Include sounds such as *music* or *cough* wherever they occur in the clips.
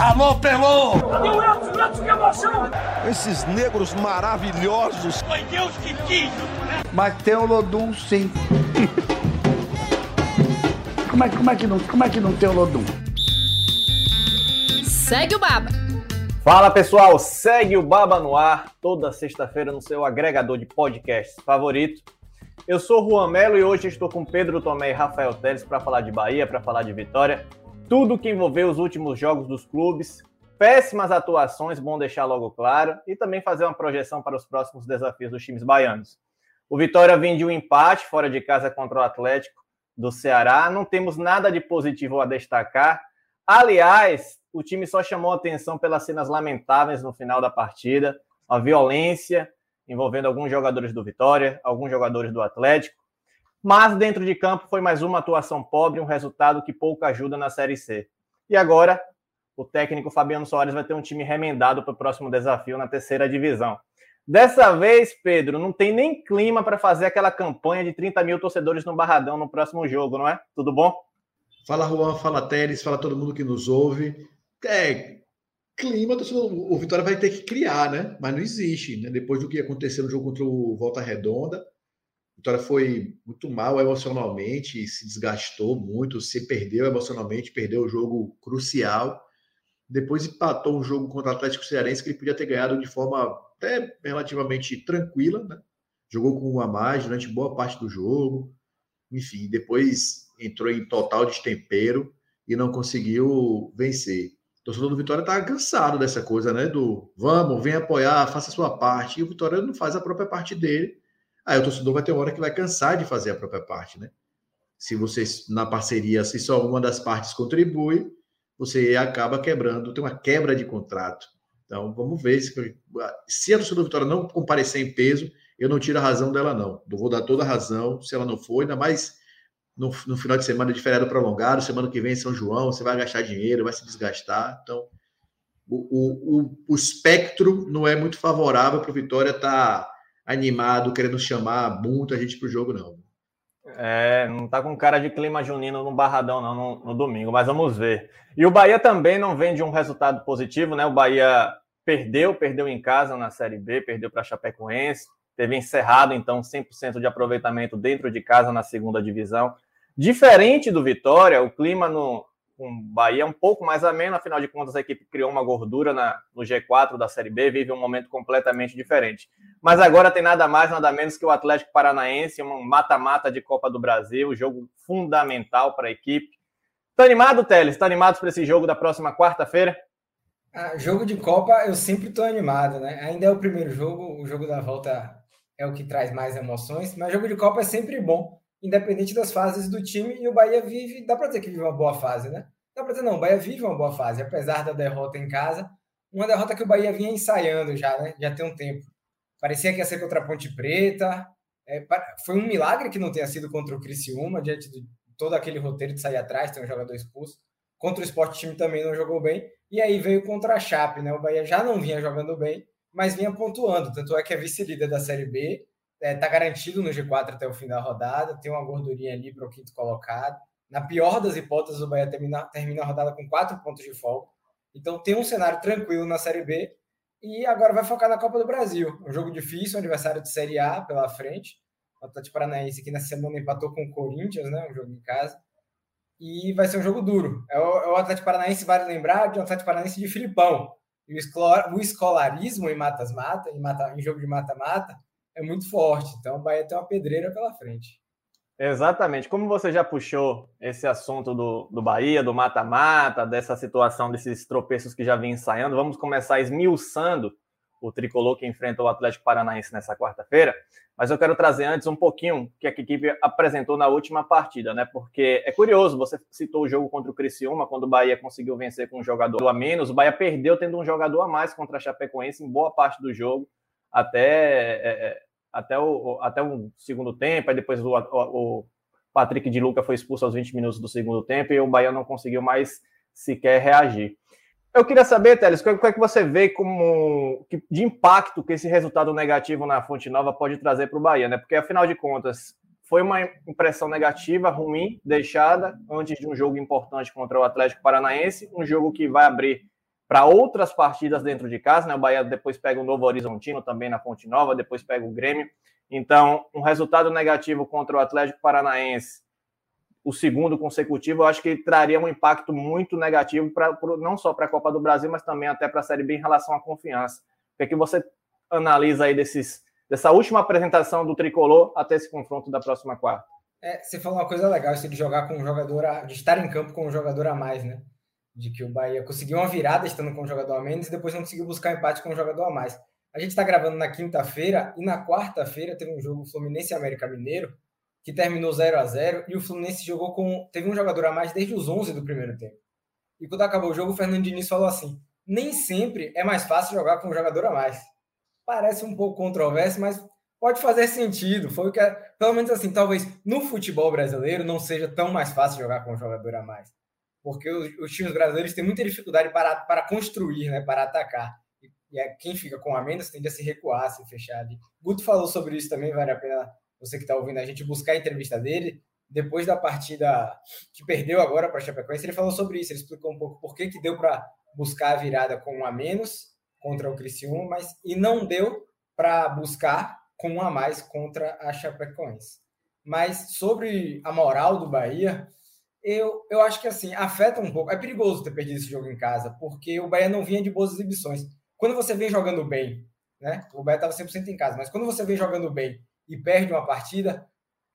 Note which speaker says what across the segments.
Speaker 1: Alô, Pelô!
Speaker 2: O Edson? Edson, que emoção!
Speaker 1: Esses negros maravilhosos.
Speaker 2: Foi Deus que quis, né?
Speaker 3: Mas tem o Lodum, sim. como, é, como, é que não, como é que não tem o Lodum?
Speaker 4: Segue o Baba.
Speaker 5: Fala pessoal, segue o Baba no ar toda sexta-feira no seu agregador de podcasts favorito. Eu sou Juan Melo e hoje estou com Pedro Tomé e Rafael Teles para falar de Bahia, para falar de Vitória, tudo que envolveu os últimos jogos dos clubes, péssimas atuações, bom deixar logo claro, e também fazer uma projeção para os próximos desafios dos times baianos. O Vitória vem de um empate fora de casa contra o Atlético do Ceará, não temos nada de positivo a destacar. Aliás, o time só chamou atenção pelas cenas lamentáveis no final da partida, a violência envolvendo alguns jogadores do Vitória, alguns jogadores do Atlético. Mas dentro de campo foi mais uma atuação pobre, um resultado que pouco ajuda na Série C. E agora, o técnico Fabiano Soares vai ter um time remendado para o próximo desafio na terceira divisão. Dessa vez, Pedro, não tem nem clima para fazer aquela campanha de 30 mil torcedores no Barradão no próximo jogo, não é? Tudo bom?
Speaker 6: Fala, Juan, fala, Teres, fala todo mundo que nos ouve. É, clima, o Vitória vai ter que criar, né? Mas não existe, né? Depois do que aconteceu no jogo contra o Volta Redonda, Vitória foi muito mal emocionalmente, se desgastou muito, se perdeu emocionalmente, perdeu o jogo crucial. Depois empatou um jogo contra o Atlético Cearense que ele podia ter ganhado de forma até relativamente tranquila, né? Jogou com um a mais durante boa parte do jogo. Enfim, depois entrou em total destempero e não conseguiu vencer. O torcedor do Vitória está cansado dessa coisa, né? Do vamos, vem apoiar, faça a sua parte. E o Vitória não faz a própria parte dele Aí o torcedor vai ter hora que vai cansar de fazer a própria parte, né? Se você, na parceria, se só uma das partes contribui, você acaba quebrando, tem uma quebra de contrato. Então, vamos ver se, se a torcida do Vitória não comparecer em peso, eu não tiro a razão dela, não. Eu vou dar toda a razão se ela não for, ainda mais no, no final de semana de feriado prolongado, semana que vem em São João, você vai gastar dinheiro, vai se desgastar. Então, o, o, o espectro não é muito favorável para o Vitória estar. Tá animado, querendo chamar muita gente para o jogo, não.
Speaker 5: É, não tá com cara de clima junino no Barradão, não, no, no, domingo, mas vamos ver. E o Bahia também não vem de um resultado positivo, né? O Bahia perdeu, perdeu em casa na Série B, perdeu para Chapecoense, teve encerrado, então, 100% de aproveitamento dentro de casa na segunda divisão. Diferente do Vitória, o clima no, com Bahia um pouco mais ameno, afinal de contas a equipe criou uma gordura na, no G4 da Série B, vive um momento completamente diferente. Mas agora tem nada mais, nada menos que o Atlético Paranaense, um mata-mata de Copa do Brasil, jogo fundamental para a equipe. Tá animado, Teles? Tá animado para esse jogo da próxima quarta-feira?
Speaker 7: Ah, jogo de Copa eu sempre estou animado, né? Ainda é o primeiro jogo, o jogo da volta é o que traz mais emoções, mas jogo de Copa é sempre bom independente das fases do time, e o Bahia vive, dá para dizer que vive uma boa fase, né? Dá para dizer, não, o Bahia vive uma boa fase, apesar da derrota em casa, uma derrota que o Bahia vinha ensaiando já, né? Já tem um tempo. Parecia que ia ser contra a Ponte Preta, é, foi um milagre que não tenha sido contra o Criciúma, diante de todo aquele roteiro de sair atrás, tem um jogador expulso. Contra o Sport Time também não jogou bem, e aí veio contra a Chape, né? O Bahia já não vinha jogando bem, mas vinha pontuando, tanto é que é vice-líder da Série B, está é, garantido no G4 até o fim da rodada, tem uma gordurinha ali para o quinto colocado. Na pior das hipóteses, o Bahia termina, termina a rodada com quatro pontos de folga. Então tem um cenário tranquilo na Série B e agora vai focar na Copa do Brasil. Um jogo difícil, um adversário de Série A pela frente. O Atlético Paranaense aqui na semana empatou com o Corinthians, né? Um jogo em casa. E vai ser um jogo duro. É o, é o Atlético Paranaense, vale lembrar, de um Atlético Paranaense de Filipão. E o, escolarismo em matas-mata, em, mata, em jogo de mata-mata, é muito forte. Então o Bahia tem uma pedreira pela frente.
Speaker 5: Exatamente. Como você já puxou esse assunto do, do Bahia, do mata-mata, dessa situação, desses tropeços que já vem ensaiando, vamos começar esmiuçando o tricolor que enfrenta o Atlético Paranaense nessa quarta-feira. Mas eu quero trazer antes um pouquinho que a equipe apresentou na última partida, né? Porque é curioso, você citou o jogo contra o Criciúma, quando o Bahia conseguiu vencer com um jogador a menos, o Bahia perdeu tendo um jogador a mais contra a Chapecoense em boa parte do jogo até, é, é, até, o, até o segundo tempo, aí depois o, o, Patrick de Luca foi expulso aos 20 minutos do segundo tempo e o Bahia não conseguiu mais sequer reagir. Eu queria saber, Teles, o que é que você vê como de impacto que esse resultado negativo na Fonte Nova pode trazer para o Bahia, né? Porque afinal de contas foi uma impressão negativa, ruim, deixada antes de um jogo importante contra o Atlético Paranaense, um jogo que vai abrir para outras partidas dentro de casa, né? O Bahia depois pega o Novo Horizontino também na Fonte Nova, depois pega o Grêmio. Então, um resultado negativo contra o Atlético Paranaense, o segundo consecutivo, eu acho que traria um impacto muito negativo pra, não só para a Copa do Brasil, mas também até para a Série B em relação à confiança. O que, é que você analisa aí desses, dessa última apresentação do tricolor até esse confronto da próxima quarta?
Speaker 7: É, você falou uma coisa legal, isso de jogar com um jogador, a, de estar em campo com um jogador a mais, né? De que o Bahia conseguiu uma virada estando com um jogador a menos e depois não conseguiu buscar empate com um jogador a mais. A gente está gravando na quinta-feira e na quarta-feira teve um jogo Fluminense América Mineiro que terminou 0 a 0 e o Fluminense jogou com teve um jogador a mais desde os 11 do primeiro tempo. E quando acabou o jogo, o Fernando Diniz falou assim: "Nem sempre é mais fácil jogar com um jogador a mais". Parece um pouco controverso, mas pode fazer sentido. Foi o que, pelo menos assim, talvez no futebol brasileiro não seja tão mais fácil jogar com um jogador a mais porque os, os, times brasileiros têm muita dificuldade para, para construir, né, para atacar. E, e é, quem fica com a menos tende a se recuar, a se fechar. E Guto falou sobre isso também, vale a pena você que está ouvindo a gente buscar a entrevista dele. Depois da partida que perdeu agora para a Chapecoense, ele falou sobre isso, ele explicou um pouco por que, que deu para buscar a virada com um a menos contra o Criciúma, mas e não deu para buscar com um a mais contra a Chapecoense. Mas sobre a moral do Bahia, eu, eu acho que assim, afeta um pouco. É perigoso ter perdido esse jogo em casa, porque o Bahia não vinha de boas exibições. Quando você vem jogando bem, né? O Bahia estava 100% em casa, mas quando você vem jogando bem e perde uma partida,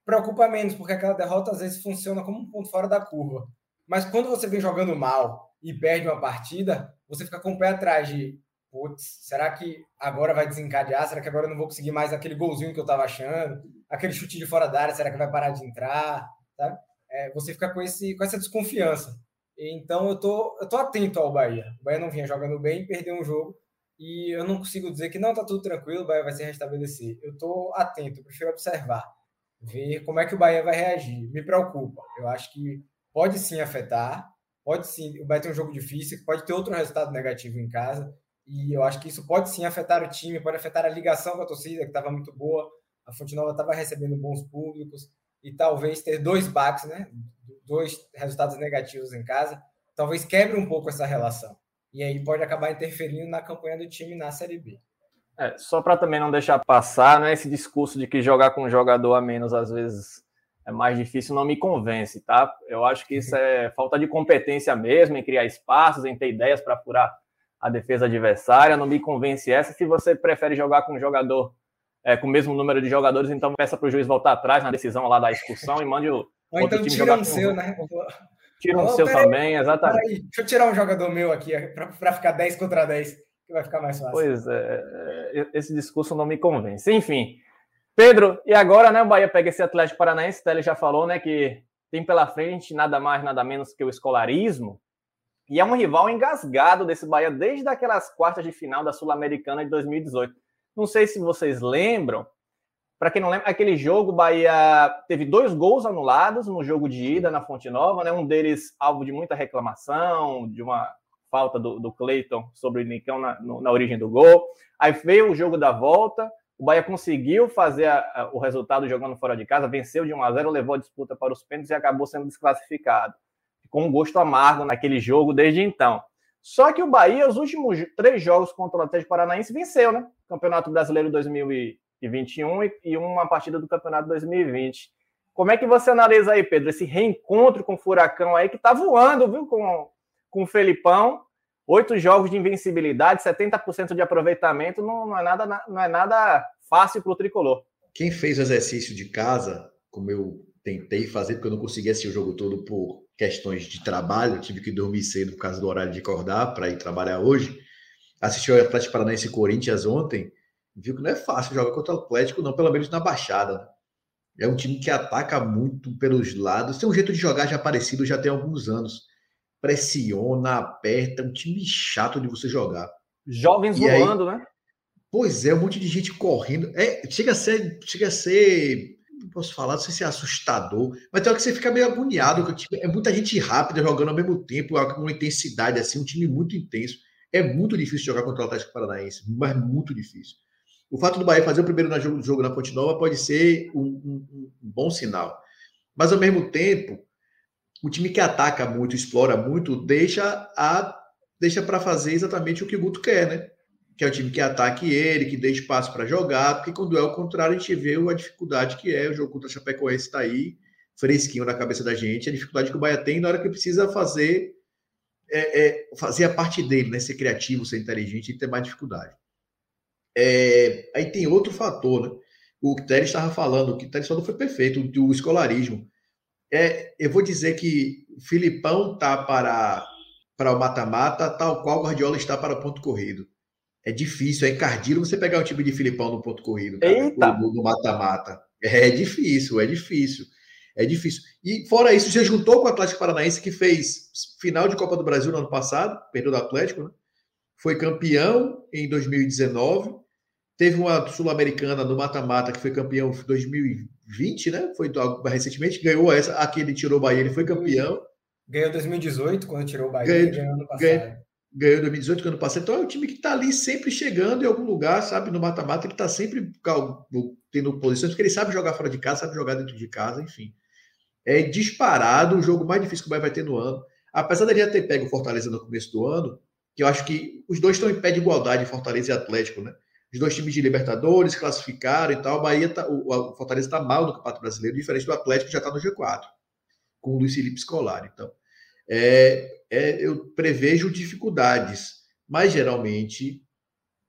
Speaker 7: preocupa menos, porque aquela derrota às vezes funciona como um ponto fora da curva. Mas quando você vem jogando mal e perde uma partida, você fica com o pé atrás de, putz, será que agora vai desencadear? Será que agora eu não vou conseguir mais aquele golzinho que eu estava achando? Aquele chute de fora da área, será que vai parar de entrar? Sabe? É, você fica com, esse, com essa desconfiança. Então eu tô, eu tô atento ao Bahia. O Bahia não vinha jogando bem, perdeu um jogo e eu não consigo dizer que não, tá tudo tranquilo, o Bahia vai se restabelecer. Eu tô atento, prefiro observar, ver como é que o Bahia vai reagir. Me preocupa. Eu acho que pode sim afetar, pode sim, o Bahia tem um jogo difícil, pode ter outro resultado negativo em casa, e eu acho que isso pode sim afetar o time, pode afetar a ligação com a torcida, que estava muito boa, a Fonte Nova estava recebendo bons públicos, e talvez ter dois baques, né? Dois resultados negativos em casa, talvez quebre um pouco essa relação. E aí pode acabar interferindo na campanha do time na Série B.
Speaker 5: É, só para também não deixar passar, né, esse discurso de que jogar com um jogador a menos às vezes é mais difícil, não me convence, tá? Eu acho que isso é falta de competência mesmo, em criar espaços, em ter ideias para furar a defesa adversária, não me convence essa. Se você prefere jogar com um jogador é, com o mesmo número de jogadores, então peça para o juiz voltar atrás na decisão lá da expulsão e mande o
Speaker 7: Ou então time tira um seu, né?
Speaker 5: Tira um seu também, exatamente.
Speaker 7: Aí, deixa eu tirar um jogador meu aqui para ficar 10 contra 10, que vai ficar mais fácil.
Speaker 5: Pois é, é, esse discurso não me convence. Enfim, Pedro, e agora, né, o Bahia pega esse Atlético Paranaense, Tele já falou, né, que tem pela frente nada mais, nada menos que o escolarismo, e é um rival engasgado desse Bahia desde aquelas quartas de final da Sul-Americana de 2018. Não sei se vocês lembram. Para quem não lembra, aquele jogo, o Bahia teve dois gols anulados no jogo de ida na Fonte Nova, né? Um deles alvo de muita reclamação, de uma falta do, do Cleiton sobre o Nicão na, no, na origem do gol. Aí veio o jogo da volta, o Bahia conseguiu fazer a, a, o resultado jogando fora de casa, venceu de 1 a 0, levou a disputa para os pênaltis e acabou sendo desclassificado. Ficou um gosto amargo naquele jogo desde então. Só que o Bahia, os últimos três jogos contra o Atlético Paranaense, venceu, né? Campeonato Brasileiro 2021 e uma partida do Campeonato 2020. Como é que você analisa aí, Pedro, esse reencontro com o Furacão aí, que tá voando, viu, com, com o Felipão? Oito jogos de invencibilidade, 70% de aproveitamento, não, não, é nada, não é nada fácil para o tricolor.
Speaker 6: Quem fez o exercício de casa, como eu tentei fazer, porque eu não conseguia assistir o jogo todo por questões de trabalho, tive que dormir cedo por causa do horário de acordar para ir trabalhar hoje. Assistiu o Atlético Paranaense e Corinthians ontem, viu que não é fácil jogar contra o Atlético, não, pelo menos na Baixada. Né? É um time que ataca muito pelos lados, tem um jeito de jogar já parecido já tem alguns anos. Pressiona, aperta, é um time chato de você jogar.
Speaker 5: Jovens e voando, aí, né?
Speaker 6: Pois é, um monte de gente correndo. É, chega a ser, chega a ser não posso falar, não sei se é assustador, mas tem hora que você fica meio agoniado, que é muita gente rápida jogando ao mesmo tempo, com uma intensidade assim, um time muito intenso. É muito difícil jogar contra o Atlético Paranaense, mas muito difícil. O fato do Bahia fazer o primeiro jogo, jogo na Ponte Nova pode ser um, um, um bom sinal. Mas ao mesmo tempo, o time que ataca muito, explora muito, deixa a deixa para fazer exatamente o que o Guto quer, né? Que é o time que ataque ele, que dê espaço para jogar, porque quando é o contrário, a gente vê a dificuldade que é. O jogo contra a Chapecoense está aí, fresquinho na cabeça da gente, a dificuldade que o Bahia tem na hora que precisa fazer é, é, fazer a parte dele, né? Ser criativo, ser inteligente e ter mais dificuldade. É, aí tem outro fator, né? O que Teres estava falando, o que Teres falou foi perfeito, o, o escolarismo. É, eu vou dizer que Filipão tá para, para o mata-mata, tal qual Guardiola está para o ponto corrido. É difícil, é encardido você pegar o time de Filipão no ponto corrido,
Speaker 5: cara,
Speaker 6: no mata-mata. É difícil, é difícil. É difícil. E fora isso, você juntou com o Atlético Paranaense, que fez final de Copa do Brasil no ano passado, perdeu do Atlético, né? Foi campeão em 2019. Teve uma Sul-Americana no mata-mata que foi campeão em 2020, né? Foi recentemente, ganhou essa. Aqui ele tirou o Bahia, ele foi campeão.
Speaker 7: Ganhou 2018, quando tirou o Bahia,
Speaker 6: ganhou,
Speaker 7: ganhou
Speaker 6: ano passado. Ganhou, ganhou 2018, quando passado. Então é um time que está ali sempre chegando em algum lugar, sabe? No mata-mata, ele está sempre tendo posições, porque ele sabe jogar fora de casa, sabe jogar dentro de casa, enfim é disparado o jogo mais difícil que o Bahia vai ter no ano. Apesar dele já ter pego o Fortaleza no começo do ano, que eu acho que os dois estão em pé de igualdade, Fortaleza e Atlético, né? Os dois times de Libertadores classificaram e tal. O Bahia tá, o, Fortaleza está mal no Campeonato Brasileiro, diferente do Atlético que já está no G4, com o Luiz Felipe Scolari. Então, é, é, eu prevejo dificuldades, mas geralmente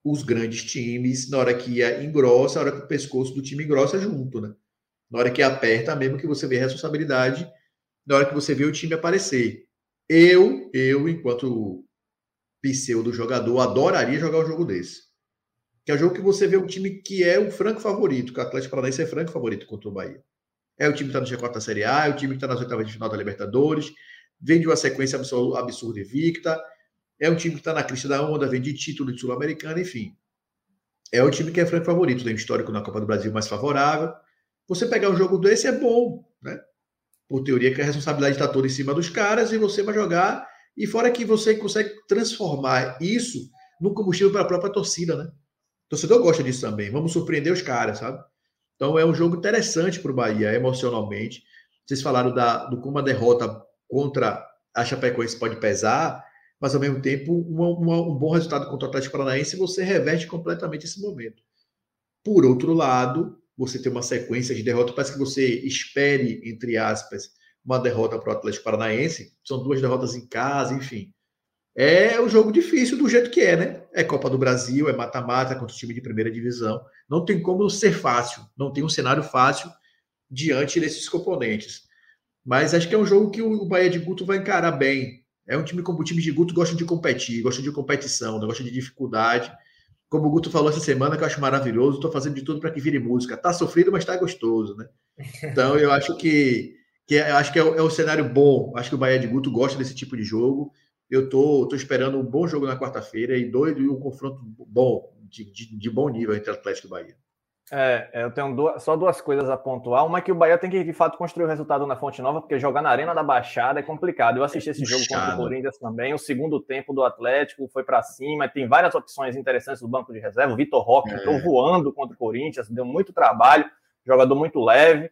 Speaker 6: os grandes times, na hora que engrossa, na hora que o pescoço do time engrossa junto, né? Na hora que aperta, mesmo que você vê a responsabilidade, na hora que você vê o time aparecer. Eu, eu, enquanto pseudo jogador, adoraria jogar um jogo desse. Que é o jogo que você vê um time que é o franco favorito, que o Atlético Paranaense é franco favorito contra o Bahia. É o time que está no G4 da Série A, é o time que está nas oitavas de final da Libertadores, vem de uma sequência absurda e victa, é um time que está na crista da onda, vem de título de Sul-Americana, enfim. É o time que é franco favorito, tem um histórico na Copa do Brasil mais favorável, você pegar um jogo desse é bom, né? Por teoria que a responsabilidade está toda em cima dos caras e você vai jogar. E fora que você consegue transformar isso no combustível para a própria torcida, né? O torcedor gosta disso também. Vamos surpreender os caras, sabe? Então é um jogo interessante para o Bahia, emocionalmente. Vocês falaram da, do como a derrota contra a Chapecoense pode pesar, mas ao mesmo tempo um bom resultado contra o Atlético Paranaense você reverte completamente esse momento. Por outro lado, você ter uma sequência de derrotas, parece que você espere, entre aspas, uma derrota para o Atlético Paranaense. São duas derrotas em casa, enfim. É um jogo difícil do jeito que é, né? É Copa do Brasil, é mata-mata contra o time de primeira divisão. Não tem como ser fácil, não tem um cenário fácil diante desses componentes. Mas acho que é um jogo que o Bahia de Guto vai encarar bem. É um time como o time de Guto gosta de competir, gosta de competição, gosta de dificuldade. Como o Guto falou essa semana, que eu acho maravilhoso, estou fazendo de tudo para que vire música. Tá sofrido, mas está gostoso, né? Então eu acho que, que é, acho que é, é um cenário bom. Acho que o Bahia de Guto gosta desse tipo de jogo. Eu tô, tô esperando um bom jogo na quarta-feira e doido e um confronto bom, de, de, de bom nível entre Atlético e Bahia.
Speaker 5: É, eu tenho duas, só duas coisas a pontuar. Uma é que o Bahia tem que, de fato, construir o resultado na Fonte Nova, porque jogar na Arena da Baixada é complicado. Eu assisti esse jogo contra o Corinthians também. O segundo tempo do Atlético foi para cima. Tem várias opções interessantes do banco de reserva. O Vitor Roque é. entrou voando contra o Corinthians, deu muito trabalho. Jogador muito leve.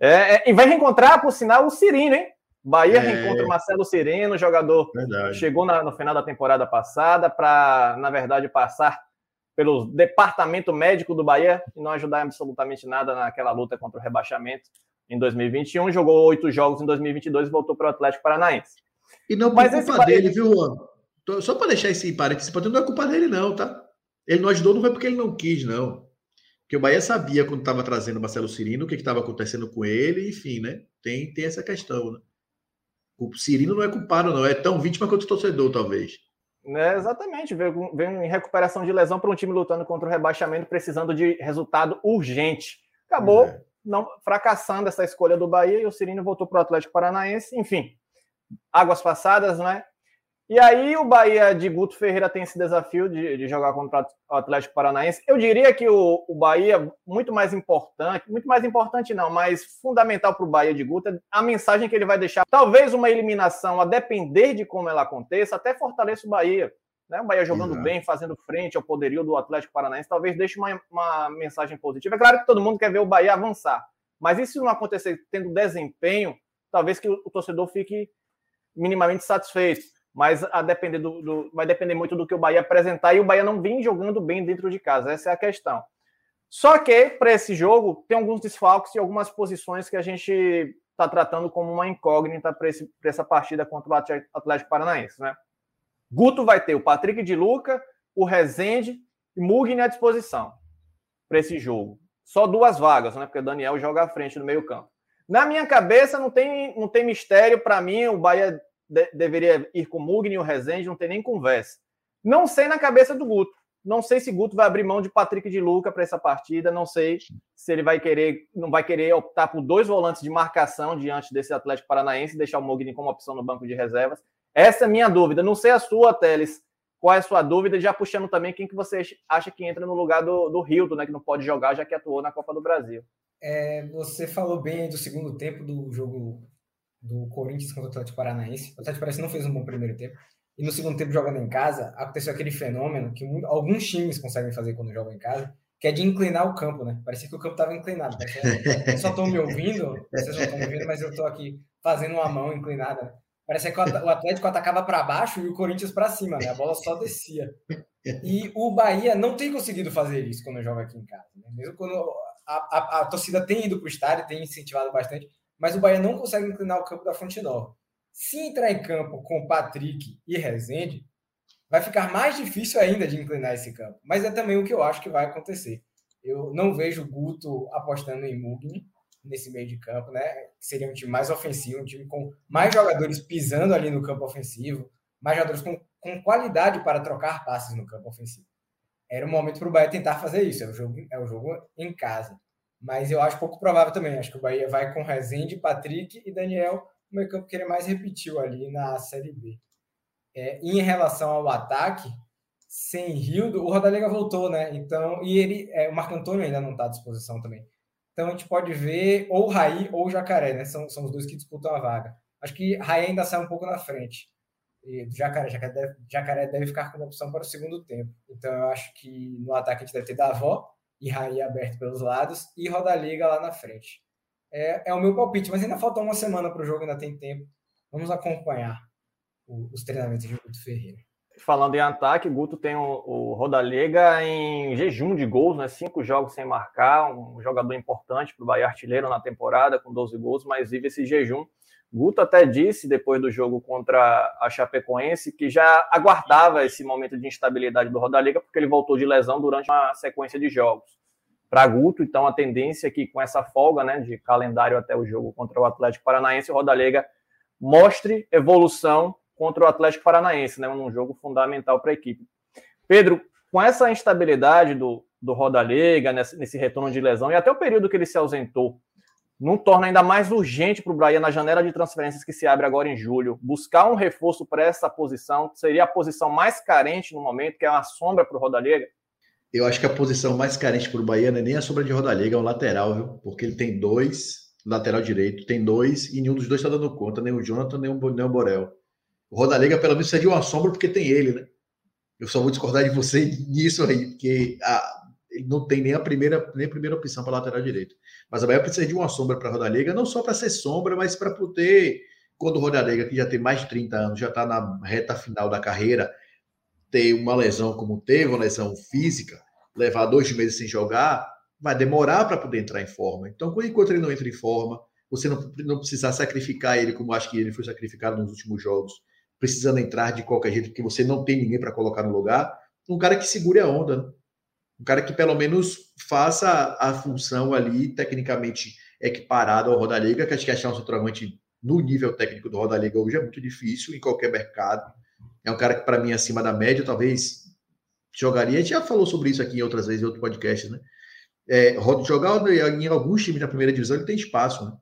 Speaker 5: É, é, e vai reencontrar, por sinal, o Cirino, hein? Bahia é. reencontra o Marcelo Cirino, jogador Verdade. chegou na, no final da temporada passada para, na verdade, passar pelo departamento médico do Bahia e não ajudar absolutamente nada naquela luta contra o rebaixamento em 2021. Jogou oito jogos em 2022 e voltou para o Atlético Paranaense.
Speaker 6: E não por Mas culpa dele, viu, Só para deixar esse parênteses, não é culpa dele, não, tá? Ele não ajudou, não foi porque ele não quis, não. Porque o Bahia sabia quando estava trazendo o Marcelo Cirino o que estava acontecendo com ele, enfim, né? Tem, tem essa questão, né? O Cirino não é culpado, não. É tão vítima quanto o torcedor, talvez.
Speaker 5: É, exatamente, veio, veio em recuperação de lesão para um time lutando contra o rebaixamento, precisando de resultado urgente. Acabou é. não fracassando essa escolha do Bahia e o Cirino voltou para o Atlético Paranaense. Enfim, águas passadas, né? E aí o Bahia de Guto Ferreira tem esse desafio de, de jogar contra o Atlético Paranaense. Eu diria que o, o Bahia, muito mais importante, muito mais importante não, mas fundamental para o Bahia de Guto é a mensagem que ele vai deixar. Talvez uma eliminação, a depender de como ela aconteça, até fortaleça o Bahia. Né? O Bahia jogando Exato. bem, fazendo frente ao poderio do Atlético Paranaense, talvez deixe uma, uma mensagem positiva. É claro que todo mundo quer ver o Bahia avançar, mas e se não acontecer tendo desempenho, talvez que o, o torcedor fique minimamente satisfeito. Mas a depender do, do, vai depender muito do que o Bahia apresentar e o Bahia não vem jogando bem dentro de casa. Essa é a questão. Só que para esse jogo tem alguns desfalques e algumas posições que a gente está tratando como uma incógnita para essa partida contra o Atlético Paranaense, né? Guto vai ter o Patrick de Luca, o Rezende e Mugni à disposição para esse jogo. Só duas vagas, né? Porque o Daniel joga à frente no meio-campo. Na minha cabeça, não tem, não tem mistério para mim. O Bahia de, deveria ir com o Mugni e o Rezende, não tem nem conversa. Não sei na cabeça do Guto. Não sei se Guto vai abrir mão de Patrick de Luca para essa partida. Não sei se ele vai querer, não vai querer optar por dois volantes de marcação diante desse Atlético Paranaense e deixar o Mugni como opção no banco de reservas. Essa é a minha dúvida. Não sei a sua, Teles. Qual é a sua dúvida? Já puxando também quem que você acha que entra no lugar do, do Hilton, né? Que não pode jogar, já que atuou na Copa do Brasil.
Speaker 7: É, você falou bem do segundo tempo do jogo do Corinthians contra o Atlético Paranaense. O Atlético Paranaense não fez um bom primeiro tempo. E no segundo tempo, jogando em casa, aconteceu aquele fenômeno que muito, alguns times conseguem fazer quando jogam em casa, que é de inclinar o campo, né? Parecia que o campo estava inclinado. Vocês só estão me ouvindo, vocês não estão me ouvindo, mas eu estou aqui fazendo uma mão inclinada. Né? Parecia que o Atlético atacava para baixo e o Corinthians para cima, né? A bola só descia. E o Bahia não tem conseguido fazer isso quando joga aqui em casa. Né? Mesmo quando a, a, a torcida tem ido para o estádio, tem incentivado bastante, mas o Bahia não consegue inclinar o campo da Fonte Nova. Se entrar em campo com Patrick e Rezende, vai ficar mais difícil ainda de inclinar esse campo. Mas é também o que eu acho que vai acontecer. Eu não vejo o Guto apostando em Mugni nesse meio de campo, né? Seria um time mais ofensivo, um time com mais jogadores pisando ali no campo ofensivo, mais jogadores com, com qualidade para trocar passes no campo ofensivo. Era o momento para o Bahia tentar fazer isso. É o jogo, é o jogo em casa. Mas eu acho pouco provável também. Acho que o Bahia vai com Rezende, Patrick e Daniel o meio campo que ele mais repetiu ali na Série B. É, em relação ao ataque, sem Rildo, o Rodalega voltou, né? Então, e ele, é, o Marco Antônio ainda não está à disposição também. Então a gente pode ver ou Raí ou Jacaré, né? São, são os dois que disputam a vaga. Acho que Raí ainda sai um pouco na frente. E Jacaré, Jacaré deve, Jacaré deve ficar com opção para o segundo tempo. Então eu acho que no ataque a gente deve ter Davó e Raí aberto pelos lados e Rodaliga lá na frente é, é o meu palpite. Mas ainda falta uma semana para o jogo, ainda tem tempo. Vamos acompanhar o, os treinamentos de Guto Ferreira.
Speaker 5: Falando em ataque, Guto tem o, o em jejum de gols, né? Cinco jogos sem marcar, um jogador importante para o Bahia artilheiro na temporada, com 12 gols, mas vive esse jejum. Guto até disse, depois do jogo contra a Chapecoense, que já aguardava esse momento de instabilidade do Rodalega, porque ele voltou de lesão durante uma sequência de jogos para Guto, então a tendência é que com essa folga né, de calendário até o jogo contra o Atlético Paranaense, o Rodalega mostre evolução contra o Atlético Paranaense, né, num jogo fundamental para a equipe. Pedro, com essa instabilidade do, do Rodalega, nesse, nesse retorno de lesão, e até o período que ele se ausentou, não torna ainda mais urgente para o Bahia na janela de transferências que se abre agora em julho, buscar um reforço para essa posição, seria a posição mais carente no momento, que é uma sombra para o Rodalega?
Speaker 6: Eu acho que a posição mais carente para o Bahia não é nem a sombra de Rodalega, é um lateral, viu? Porque ele tem dois, lateral direito, tem dois, e nenhum dos dois está dando conta, nem o Jonathan, nem o, nem o Borel. O Rodalega, pelo menos, seria uma sombra porque tem ele, né? Eu só vou discordar de você *laughs* nisso aí, porque a, ele não tem nem a primeira, nem a primeira opção para lateral direito. Mas a Bahia precisa de uma sombra para Rodalega, não só para ser sombra, mas para poder, quando o Rodalega, que já tem mais de 30 anos, já está na reta final da carreira, ter uma lesão como teve, uma lesão física, levar dois meses sem jogar, vai demorar para poder entrar em forma. Então, enquanto ele não entra em forma, você não, não precisar sacrificar ele, como acho que ele foi sacrificado nos últimos jogos, precisando entrar de qualquer jeito, porque você não tem ninguém para colocar no lugar, um cara que segure a onda, né? Um cara que pelo menos faça a função ali, tecnicamente equiparada ao Roda Liga, que acho que achar um centroavante no nível técnico do Roda Liga hoje é muito difícil em qualquer mercado. É um cara que, para mim, acima da média, talvez jogaria. A gente já falou sobre isso aqui outras vezes em outro podcast, né? É, jogar em alguns times da primeira divisão ele tem espaço, né?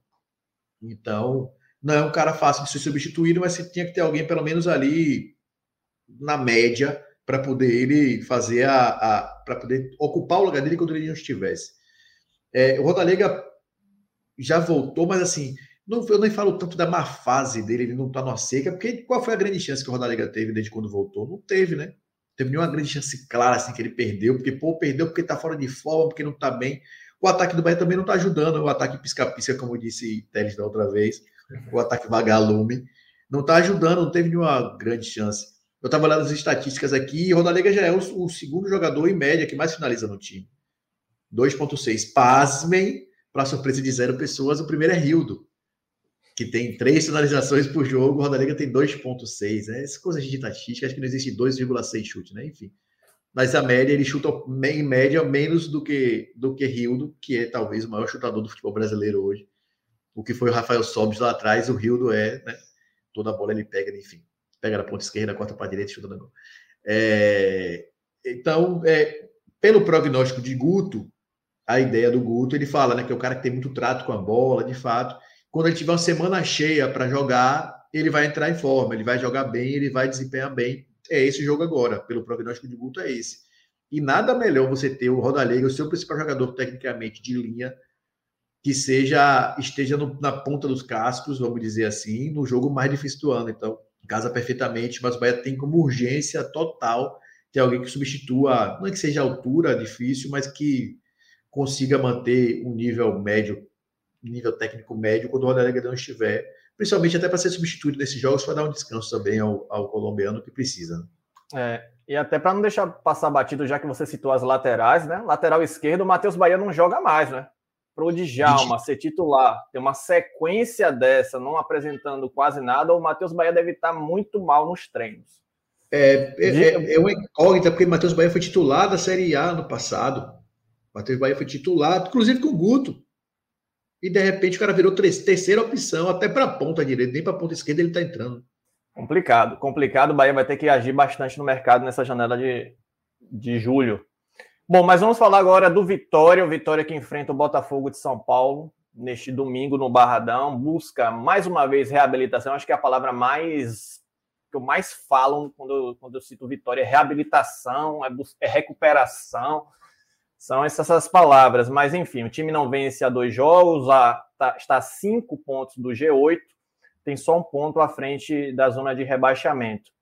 Speaker 6: Então, não é um cara fácil de ser substituído, mas você tinha que ter alguém pelo menos ali na média para poder ele fazer a, a para poder ocupar o lugar dele quando ele não estivesse. É, o Rodalega já voltou, mas assim, não, eu nem falo tanto da má fase dele, ele não tá numa seca, porque qual foi a grande chance que o Rodalega teve desde quando voltou? Não teve, né? teve nenhuma grande chance clara assim que ele perdeu, porque pô, perdeu porque tá fora de forma, porque não tá bem. O ataque do Bahia também não tá ajudando, o ataque pisca-pisca, como disse Teles da outra vez, o ataque vagalume. Não está ajudando, não teve nenhuma grande chance. Eu estava olhando as estatísticas aqui e Rodalega já é o, o, segundo jogador em média que mais finaliza no time. 2,6. Pasmem, para surpresa de zero pessoas, o primeiro é Rildo, que tem três finalizações por jogo, o Rodalega tem 2,6. Né? Essa coisa de estatística, acho que não existe 2,6 chute, né? Enfim. Mas a média, ele chuta em média menos do que do que Rildo, que é talvez o maior chutador do futebol brasileiro hoje. O que foi o Rafael Sobis lá atrás, o Rildo é, né? Toda a bola ele pega, enfim. Pega na ponta esquerda, corta para a direita chuta no gol. É, então, é, pelo prognóstico de Guto, a ideia do Guto, ele fala né, que é o cara que tem muito trato com a bola, de fato. Quando ele tiver uma semana cheia para jogar, ele vai entrar em forma, ele vai jogar bem, ele vai desempenhar bem. É esse o jogo agora, pelo prognóstico de Guto, é esse. E nada melhor você ter o Rodalega, o seu principal jogador tecnicamente de linha, que seja esteja no, na ponta dos cascos, vamos dizer assim, no jogo mais difícil do ano. Então, casa perfeitamente, mas o Bahia tem como urgência total ter alguém que substitua, não é que seja altura difícil, mas que consiga manter um nível médio, nível técnico médio quando o Rodalega não estiver, principalmente até para ser substituído nesses jogos para dar um descanso também ao, ao colombiano que precisa.
Speaker 5: Né? É, e até para não deixar passar batido, já que você citou as laterais, né? Lateral esquerdo, o Matheus Bahia não joga mais, né? Para o Djalma ser titular, ter uma sequência dessa, não apresentando quase nada, o Matheus Bahia deve estar muito mal nos treinos.
Speaker 6: É, é, é, é uma incógnita, porque o Matheus Bahia foi titular da Série A no passado. Matheus Bahia foi titular, inclusive com o Guto. E de repente o cara virou terceira opção, até para a ponta direita, nem para a ponta esquerda ele está entrando.
Speaker 5: Complicado, complicado. O Bahia vai ter que agir bastante no mercado nessa janela de, de julho. Bom, mas vamos falar agora do Vitória, o Vitória que enfrenta o Botafogo de São Paulo neste domingo no Barradão, busca mais uma vez reabilitação, acho que é a palavra mais que eu mais falo quando, quando eu cito Vitória é reabilitação, é, é recuperação, são essas, essas, palavras, mas enfim, o time não vence há dois jogos, a, tá, está a cinco pontos do G8, tem só um ponto à frente da zona de rebaixamento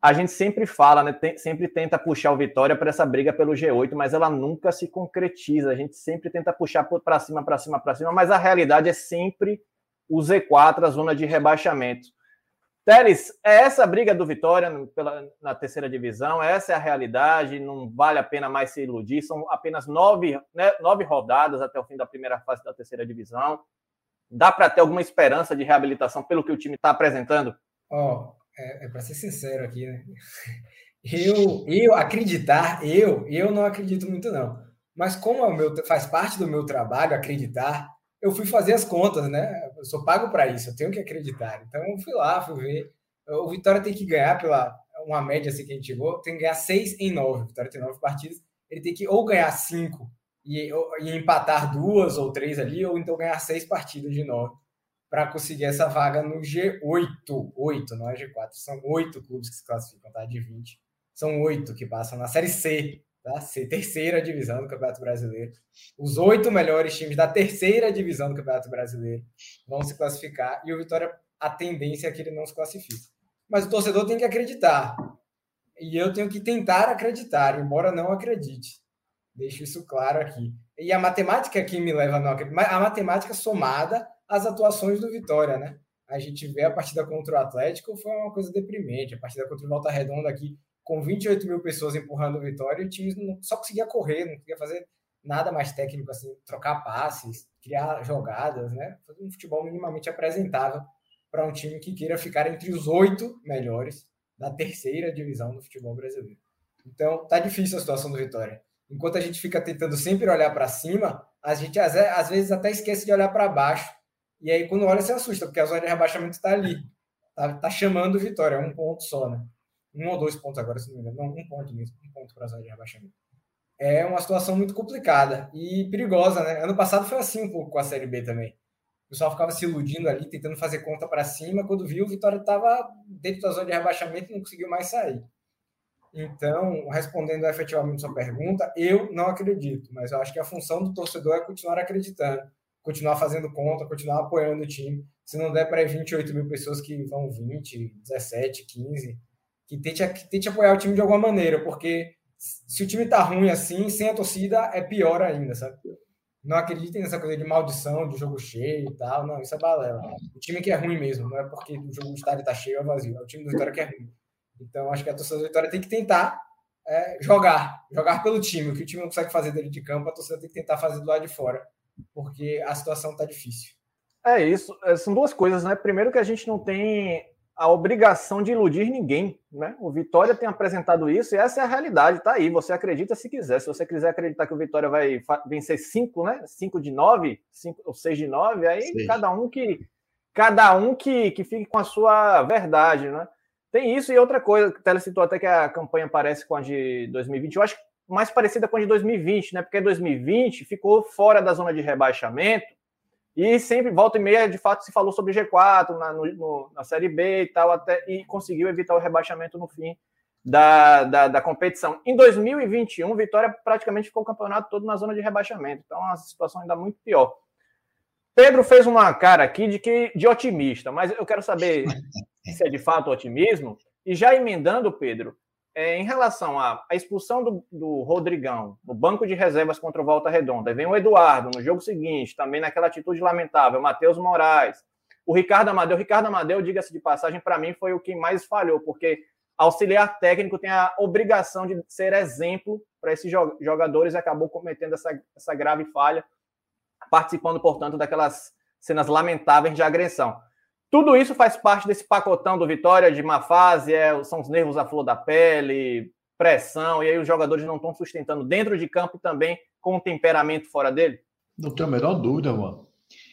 Speaker 5: a gente sempre fala, né, tem, sempre tenta puxar o Vitória para essa briga pelo G8, mas ela nunca se concretiza. A gente sempre tenta puxar para cima, para cima, para cima, mas a realidade é sempre o Z4, a zona de rebaixamento. Teres, é essa a briga do Vitória pela, na terceira divisão? Essa é a realidade? Não vale a pena mais se iludir? São apenas nove, né, nove rodadas até o fim da primeira fase da terceira divisão. Dá para ter alguma esperança de reabilitação pelo que o time está apresentando?
Speaker 7: Ó, é, é para ser sincero aqui, né? *laughs* Eu, eu acreditar, eu, eu não acredito muito não. Mas como é meu, faz parte do meu trabalho acreditar, eu fui fazer as contas, né? Eu sou pago para isso, eu tenho que acreditar. Então eu fui lá, fui ver. O Vitória tem que ganhar pela uma média assim que a gente chegou, tem que ganhar seis em nove. O Vitória tem nove partidas, ele tem que ou ganhar cinco e, e empatar duas ou três ali, ou então ganhar seis partidas de nove para conseguir essa vaga no G8. 8, não é G4. São oito clubes que se classificam, tá? De 20. São oito que passam na Série C, tá? C, terceira divisão do Campeonato Brasileiro. Os oito melhores times da terceira divisão do Campeonato Brasileiro vão se classificar e o Vitória, a tendência é que ele não se classifique. Mas o torcedor tem que acreditar. E eu tenho que tentar acreditar, embora não acredite. Deixo isso claro aqui. E a matemática que me leva a não acreditar, a matemática somada as atuações do Vitória, né? A gente vê a partida contra o Atlético, foi uma coisa deprimente. A partida contra o Volta Redonda aqui, com 28 mil pessoas empurrando o Vitória, o time não, só conseguia correr, não conseguia fazer nada mais técnico, assim, trocar passes, criar jogadas, né? Fazer um futebol minimamente apresentável para um time que queira ficar entre os oito melhores da terceira divisão do futebol brasileiro. Então, tá difícil a situação do Vitória. Enquanto a gente fica tentando sempre olhar para cima, a gente às vezes até esquece de olhar para baixo e aí, quando olha, se assusta, porque a zona de rebaixamento está ali. Tá, tá chamando vitória, é um ponto só, né? Um ou dois pontos agora, se não me engano. Não, um ponto mesmo. Um ponto para a zona de rebaixamento. É uma situação muito complicada e perigosa, né? Ano passado foi assim um pouco com a Série B também. O pessoal ficava se iludindo ali, tentando fazer conta para cima. Quando viu, o Vitória estava dentro da zona de rebaixamento e não conseguiu mais sair. Então, respondendo efetivamente sua pergunta, eu não acredito, mas eu acho que a função do torcedor é continuar acreditando continuar fazendo conta, continuar apoiando o time. Se não der para 28 mil pessoas que vão 20, 17, 15, que tente, que tente apoiar o time de alguma maneira, porque se o time tá ruim assim, sem a torcida, é pior ainda, sabe? Não acreditem nessa coisa de maldição, de jogo cheio e tal. Não, isso é balela. O time que é ruim mesmo, não é porque o jogo do estádio está cheio ou vazio. É o time do Vitória que é ruim. Então, acho que a torcida do Vitória tem que tentar é, jogar. Jogar pelo time. O que o time não consegue fazer dentro de campo, a torcida tem que tentar fazer do lado de fora. Porque a situação está difícil.
Speaker 5: É isso. É, são duas coisas, né? Primeiro que a gente não tem a obrigação de iludir ninguém, né? O Vitória tem apresentado isso e essa é a realidade, tá aí. Você acredita se quiser. Se você quiser acreditar que o Vitória vai vencer cinco, né? Cinco de nove, cinco ou seis de nove, aí Seis. cada um que cada um que, que fique com a sua verdade, né? Tem isso e outra coisa, que o Tele citou até que a campanha parece com a de 2020. Eu acho mais parecida com a de 2020, né? Porque 2020 ficou fora da zona de rebaixamento e sempre, volta e meia, de fato, se falou sobre G4 na, no, na Série B e tal, até, e conseguiu evitar o rebaixamento no fim da, da, da, competição. Em 2021, Vitória praticamente ficou o campeonato todo na zona de rebaixamento. Então, a situação ainda muito pior. Pedro fez uma cara aqui de, que, de otimista, mas eu quero saber *laughs* se é de fato otimismo. E já emendando, Pedro, é, em relação à, à expulsão do, do, Rodrigão no banco de reservas contra o Volta Redonda, vem o Eduardo no jogo seguinte, também naquela atitude lamentável, Matheus Moraes, o Ricardo Amadeu. O Ricardo Amadeu, diga-se de passagem, para mim foi o que mais falhou, porque auxiliar técnico tem a obrigação de ser exemplo para esses jogadores e acabou cometendo essa, essa grave falha, participando, portanto, daquelas cenas lamentáveis de agressão. Tudo isso faz parte desse pacotão do Vitória de má fase, é, são os nervos à flor da pele, pressão, e aí os jogadores não estão sustentando dentro de campo também com o temperamento fora dele?
Speaker 6: Não tenho a menor dúvida, mano.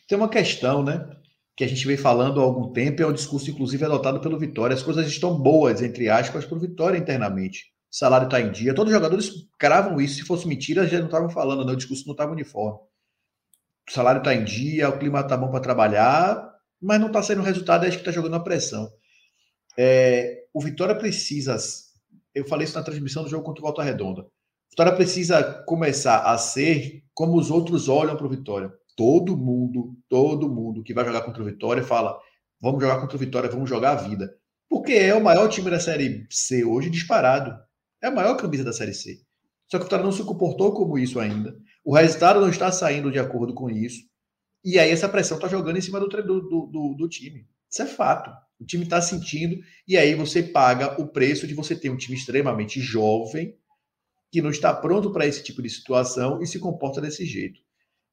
Speaker 6: Tem uma questão, né? Que a gente vem falando há algum tempo, é um discurso, inclusive, adotado pelo Vitória. As coisas estão boas, entre aspas, para o Vitória internamente. O salário está em dia. Todos os jogadores cravam isso. Se fosse mentira, já não estavam falando, né? o discurso não estava uniforme. O salário está em dia, o clima está bom para trabalhar mas não está sendo resultado, acho que está jogando a pressão. É, o Vitória precisa, eu falei isso na transmissão do jogo contra o Volta Redonda. O Vitória precisa começar a ser como os outros olham para o Vitória. Todo mundo, todo mundo que vai jogar contra o Vitória fala: vamos jogar contra o Vitória, vamos jogar a vida. Porque é o maior time da Série C hoje disparado. É a maior camisa da Série C. Só que o Vitória não se comportou como isso ainda. O resultado não está saindo de acordo com isso. E aí essa pressão está jogando em cima do, do, do, do, time. Isso é fato. O time está sentindo, e aí você paga o preço de você ter um time extremamente jovem, que não está pronto para esse tipo de situação e se comporta desse jeito.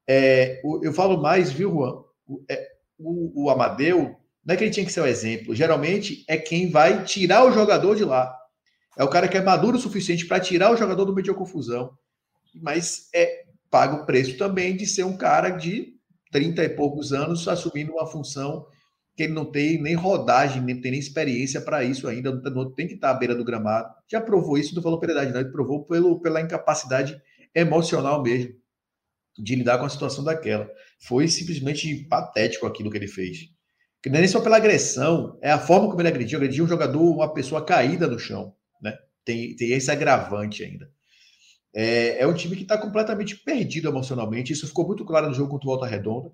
Speaker 6: É, eu falo mais, viu, Juan? O, é, o, o Amadeu, não é que ele tinha que ser o um exemplo, geralmente é quem vai tirar o jogador de lá. É o cara que é maduro o suficiente para tirar o jogador do meio de confusão. Mas é paga o preço também de ser um cara de 30 e poucos anos assumindo uma função que ele não tem nem rodagem, nem tem nem experiência para isso ainda, não tem que estar à beira do gramado. Já provou isso, não falou pela idade, não, ele provou pelo, pela incapacidade emocional mesmo de lidar com a situação daquela. Foi simplesmente patético aquilo que ele fez. Que é nem só pela agressão, é a forma como ele agrediu. Agrediu um jogador, uma pessoa caída no chão. Né? Tem, tem esse agravante ainda. É, é um time que está completamente perdido emocionalmente. Isso ficou muito claro no jogo contra o Volta Redonda.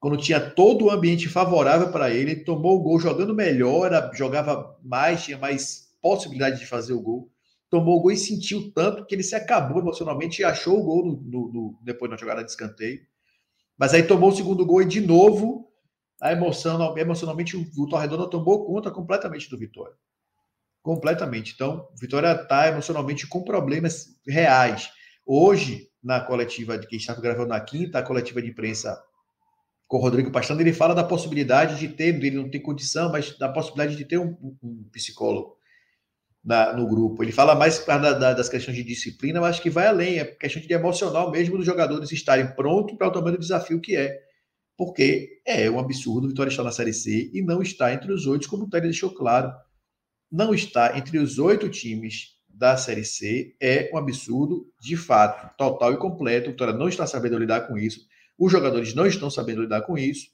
Speaker 6: Quando tinha todo o ambiente favorável para ele, tomou o gol jogando melhor, jogava mais, tinha mais possibilidade de fazer o gol. Tomou o gol e sentiu tanto que ele se acabou emocionalmente e achou o gol no, no, no, depois na jogada de escanteio. Mas aí tomou o segundo gol e de novo a emoção, emocionalmente o Vitória Redonda tomou conta completamente do Vitória. Completamente. Então, Vitória está emocionalmente com problemas reais. Hoje, na coletiva de quem está gravando na quinta, a coletiva de imprensa com o Rodrigo Pastano, ele fala da possibilidade de ter, ele não tem condição, mas da possibilidade de ter um, um psicólogo na, no grupo. Ele fala mais da, da, das questões de disciplina, mas que vai além, é questão de emocional mesmo dos jogadores estarem prontos para o tamanho do desafio que é. Porque é um absurdo o Vitória estar na Série C e não está entre os oito, como o Télio deixou claro não está entre os oito times da Série C é um absurdo, de fato, total e completo. O Vitória não está sabendo lidar com isso, os jogadores não estão sabendo lidar com isso,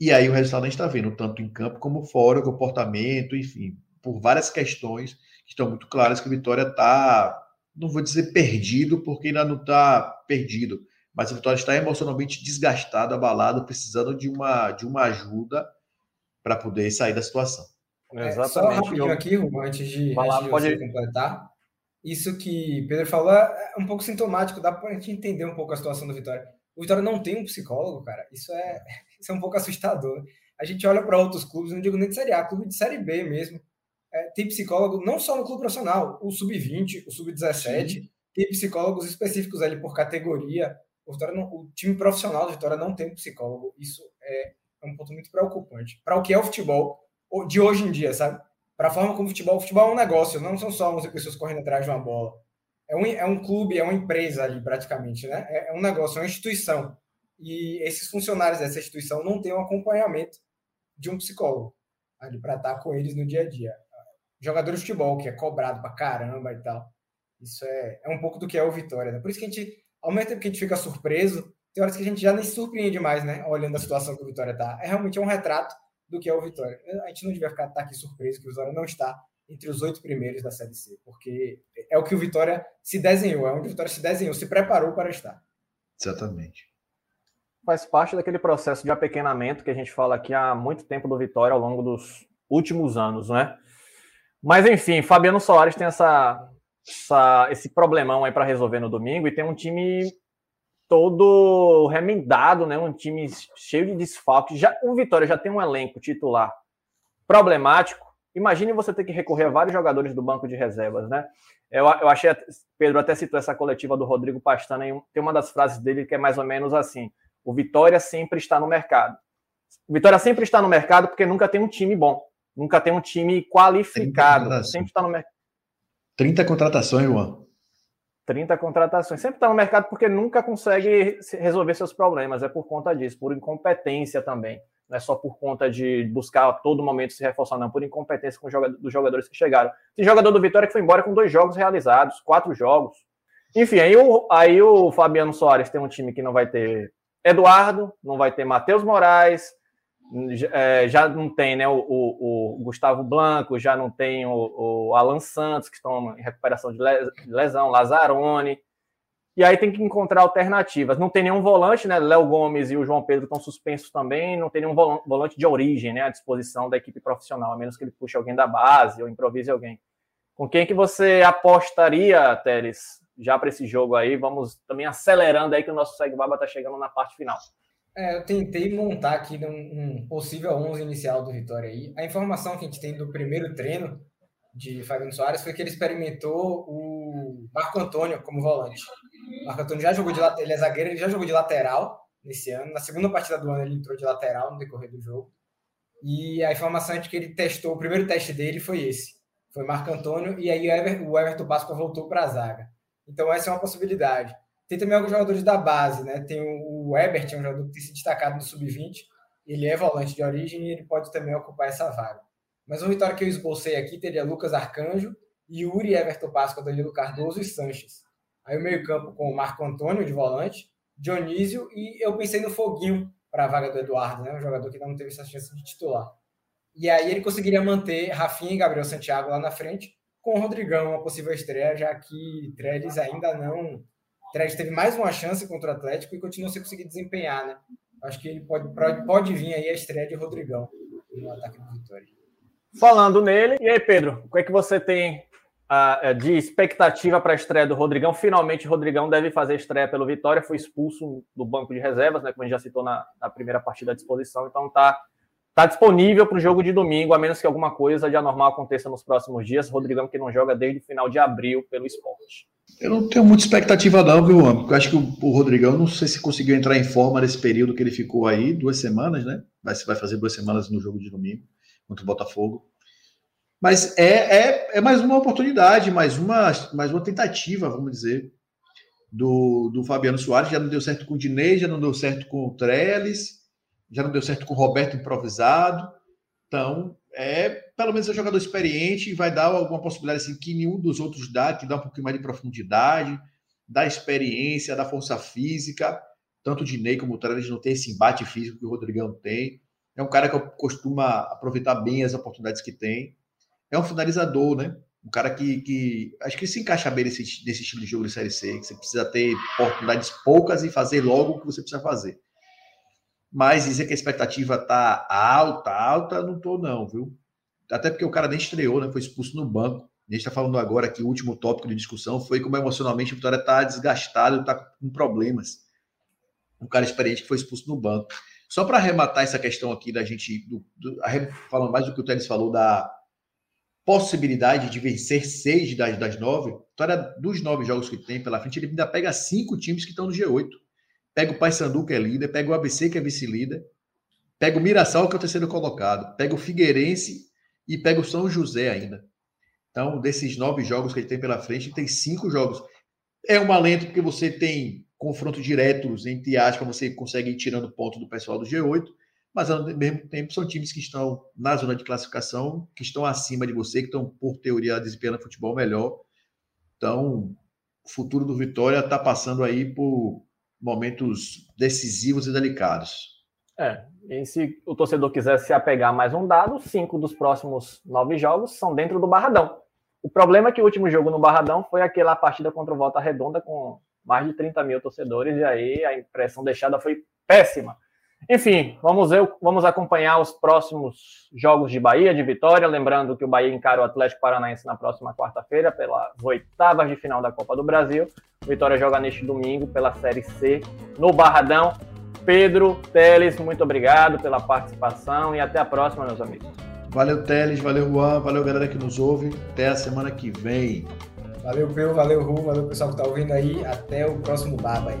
Speaker 6: e aí o resultado a gente está vendo, tanto em campo como fora, comportamento, enfim, por várias questões que estão muito claras que o Vitória está, não vou dizer perdido, porque ainda não está perdido, mas o Vitória está emocionalmente desgastado, abalado, precisando de uma, de uma ajuda para poder sair da situação.
Speaker 7: É, Exatamente. Só rapidinho aqui, antes de, Vai antes de pode... você completar. Isso que Pedro falou é um pouco sintomático, dá para a gente entender um pouco a situação do Vitória. O Vitória não tem um psicólogo, cara. Isso é, *laughs* isso é um pouco assustador. A gente olha para outros clubes, não digo nem de Série A, clube de Série B mesmo. É, tem psicólogo não só no clube profissional, o sub-20, o sub-17, tem psicólogos específicos ali por categoria. O, Vitória não, o time profissional do Vitória não tem psicólogo. Isso é, é um ponto muito preocupante. Para o que é o futebol de hoje em dia, sabe? Para a forma como o futebol, o futebol é um negócio, não são só 11 pessoas correndo atrás de uma bola. É um, é um clube, é uma empresa ali, praticamente, né? É, é um negócio, é uma instituição. E esses funcionários dessa instituição não têm um acompanhamento de um psicólogo ali para estar com eles no dia a dia. Jogador de futebol, que é cobrado para caramba e tal. Isso é, é um pouco do que é o Vitória. Né? Por isso que a gente, ao mesmo tempo que a gente fica surpreso, tem horas que a gente já nem se surpreende mais, né? Olhando a situação que o Vitória tá. É realmente um retrato do que é o Vitória. A gente não devia ficar tá aqui surpreso que o Vitória não está entre os oito primeiros da Série C, porque é o que o Vitória se desenhou, é onde o Vitória se desenhou, se preparou para estar.
Speaker 6: Exatamente.
Speaker 5: Faz parte daquele processo de apequenamento que a gente fala aqui há muito tempo do Vitória ao longo dos últimos anos, né? Mas enfim, Fabiano Soares tem essa, essa esse problemão aí para resolver no domingo e tem um time todo remendado, né? Um time cheio de desfalques. Já o Vitória já tem um elenco titular problemático. Imagine você ter que recorrer a vários jogadores do banco de reservas, né? Eu, eu achei, Pedro até citou essa coletiva do Rodrigo Pastana, e tem uma das frases dele que é mais ou menos assim: o Vitória sempre está no mercado. O Vitória sempre está no mercado porque nunca tem um time bom, nunca tem um time qualificado, sempre está no mercado.
Speaker 6: 30 contratações, Juan.
Speaker 5: 30 contratações. Sempre está no mercado porque nunca consegue resolver seus problemas. É por conta disso, por incompetência também. Não é só por conta de buscar a todo momento se reforçar, não, por incompetência com jogador, dos jogadores que chegaram. Tem jogador do Vitória que foi embora com dois jogos realizados, quatro jogos. Enfim, aí o, aí o Fabiano Soares tem um time que não vai ter Eduardo, não vai ter Matheus Moraes, é, já não tem né, o, o, o, Gustavo Blanco, já não tem o, o, Alan Santos, que estão em recuperação de lesão, Lazarone. E aí tem que encontrar alternativas. Não tem nenhum volante, né? Léo Gomes e o João Pedro estão suspensos também. Não tem nenhum volante de origem né, à disposição da equipe profissional, a menos que ele puxe alguém da base ou improvise alguém. Com quem que você apostaria, Teres, já para esse jogo aí? Vamos também acelerando aí que o nosso Segue Baba está chegando na parte final.
Speaker 7: É, eu tentei montar aqui um, um, possível 11 inicial do Vitória aí. A informação que a gente tem do primeiro treino de Fabiano Soares foi que ele experimentou o Marco Antônio como volante. O Marco Antônio já jogou de ele é zagueiro, ele já jogou de lateral nesse ano. Na segunda partida do ano ele entrou de lateral no decorrer do jogo. E a informação é de que ele testou, o primeiro teste dele foi esse. Foi Marco Antônio e aí o, Ever, o Everton Páscoa voltou para a zaga. Então essa é uma possibilidade. Tem também alguns jogadores da base, né? Tem o Ebert, é um jogador que tem se destacado no sub-20. Ele é volante de origem e ele pode também ocupar essa vaga. Mas o Vitória que eu esbocei aqui teria Lucas Arcanjo, Yuri, Everton Páscoa, Danilo Cardoso e Sanches. Aí o meio-campo com o Marco Antônio de volante, Dionísio e eu pensei no Foguinho para a vaga do Eduardo, né? Um jogador que não teve essa chance de titular. E aí ele conseguiria manter Rafinha e Gabriel Santiago lá na frente, com o Rodrigão, uma possível estreia, já que Trellis ainda não Dredd teve mais uma chance contra o Atlético e continua sem conseguir desempenhar, né? Acho que ele pode, pode vir aí a estreia de Rodrigão no ataque do Vitória.
Speaker 5: Falando nele, e aí, Pedro, o que é que você tem uh, de expectativa para a estreia do Rodrigão? Finalmente, o Rodrigão deve fazer estreia pelo Vitória, foi expulso do banco de reservas, né? Como a gente já citou na, na primeira partida à disposição, então tá, tá disponível para o jogo de domingo, a menos que alguma coisa de anormal aconteça nos próximos dias. Rodrigão que não joga desde o final de abril pelo esporte.
Speaker 6: Eu não tenho muita expectativa, não, viu, Porque eu acho que o, o Rodrigão, não sei se conseguiu entrar em forma nesse período que ele ficou aí, duas semanas, né? Vai, vai fazer duas semanas no jogo de domingo contra o Botafogo. Mas é, é, é mais uma oportunidade, mais uma, mais uma tentativa, vamos dizer, do, do Fabiano Soares. Já não deu certo com o Dinei, já não deu certo com o Trellis, já não deu certo com o Roberto improvisado. Então, é pelo menos é um jogador experiente e vai dar alguma possibilidade assim, que nenhum dos outros dá, que dá um pouquinho mais de profundidade, da experiência, da força física. Tanto o Dinei como o Trellis não tem esse embate físico que o Rodrigão tem. É um cara que costuma aproveitar bem as oportunidades que tem. É um finalizador, né? Um cara que, que acho que se encaixa bem nesse, nesse estilo de jogo de Série C, que você precisa ter oportunidades poucas e fazer logo o que você precisa fazer. Mas dizer que a expectativa tá alta, alta, não tô não, viu? Até porque o cara nem estreou, né? Foi expulso no banco. A gente está falando agora que o último tópico de discussão foi como emocionalmente a Vitória está desgastado, está com problemas. um cara experiente que foi expulso no banco. Só para arrematar essa questão aqui da gente, do, do, falando mais do que o Teles falou, da possibilidade de vencer seis das, das nove, vitória dos nove jogos que tem pela frente, ele ainda pega cinco times que estão no G8. Pega o Paysandu, que é líder, pega o ABC, que é vice-líder, pega o Mirassol, que é o terceiro colocado, pega o Figueirense e pega o São José ainda. Então, desses nove jogos que ele tem pela frente, tem cinco jogos. É um alento porque você tem confrontos diretos entre aspas, você consegue ir tirando ponto do pessoal do G8, mas ao mesmo tempo são times que estão na zona de classificação, que estão acima de você, que estão, por teoria, desempenhando futebol melhor. Então, o futuro do Vitória está passando aí por momentos decisivos e delicados.
Speaker 5: É, e se o torcedor quiser se apegar mais um dado, cinco dos próximos nove jogos são dentro do Barradão. O problema é que o último jogo no Barradão foi aquela partida contra o Volta Redonda com mais de 30 mil torcedores, e aí a impressão deixada foi péssima. Enfim, vamos, ver, vamos acompanhar os próximos jogos de Bahia, de Vitória. Lembrando que o Bahia encara o Atlético Paranaense na próxima quarta-feira, pelas oitavas de final da Copa do Brasil. Vitória joga neste domingo pela Série C no Barradão. Pedro, Teles, muito obrigado pela participação e até a próxima, meus amigos.
Speaker 6: Valeu, Teles, valeu, Juan, valeu, galera que nos ouve. Até a semana que vem.
Speaker 7: Valeu, Peu, valeu, Ru, valeu, pessoal que está ouvindo aí. Até o próximo Baba aí.